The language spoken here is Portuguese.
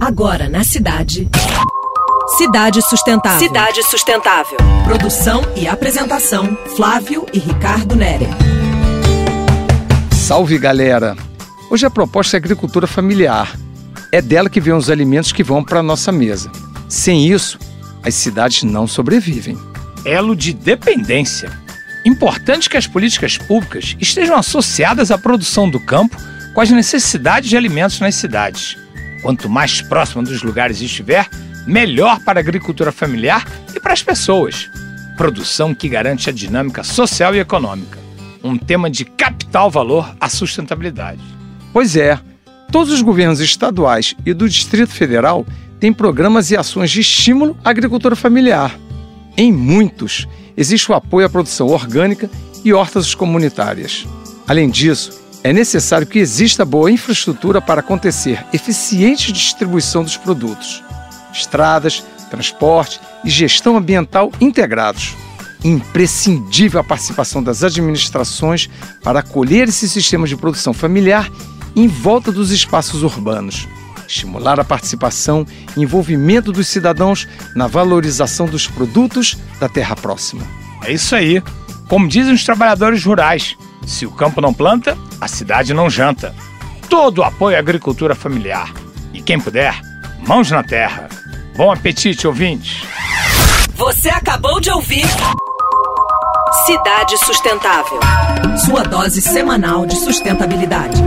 Agora na cidade. Cidade Sustentável. Cidade Sustentável. Produção e apresentação: Flávio e Ricardo Nere. Salve galera! Hoje a proposta é agricultura familiar. É dela que vêm os alimentos que vão para a nossa mesa. Sem isso, as cidades não sobrevivem. Elo de dependência. Importante que as políticas públicas estejam associadas à produção do campo com as necessidades de alimentos nas cidades. Quanto mais próxima dos lugares estiver, melhor para a agricultura familiar e para as pessoas. Produção que garante a dinâmica social e econômica. Um tema de capital valor à sustentabilidade. Pois é, todos os governos estaduais e do Distrito Federal têm programas e ações de estímulo à agricultura familiar. Em muitos, existe o apoio à produção orgânica e hortas comunitárias. Além disso, é necessário que exista boa infraestrutura para acontecer eficiente distribuição dos produtos estradas, transporte e gestão ambiental integrados. Imprescindível a participação das administrações para acolher esses sistemas de produção familiar em volta dos espaços urbanos. Estimular a participação e envolvimento dos cidadãos na valorização dos produtos da terra próxima. É isso aí. Como dizem os trabalhadores rurais, se o campo não planta, a cidade não janta. Todo o apoio à agricultura familiar. E quem puder, mãos na terra. Bom apetite, ouvintes! Você acabou de ouvir Cidade Sustentável. Sua dose semanal de sustentabilidade.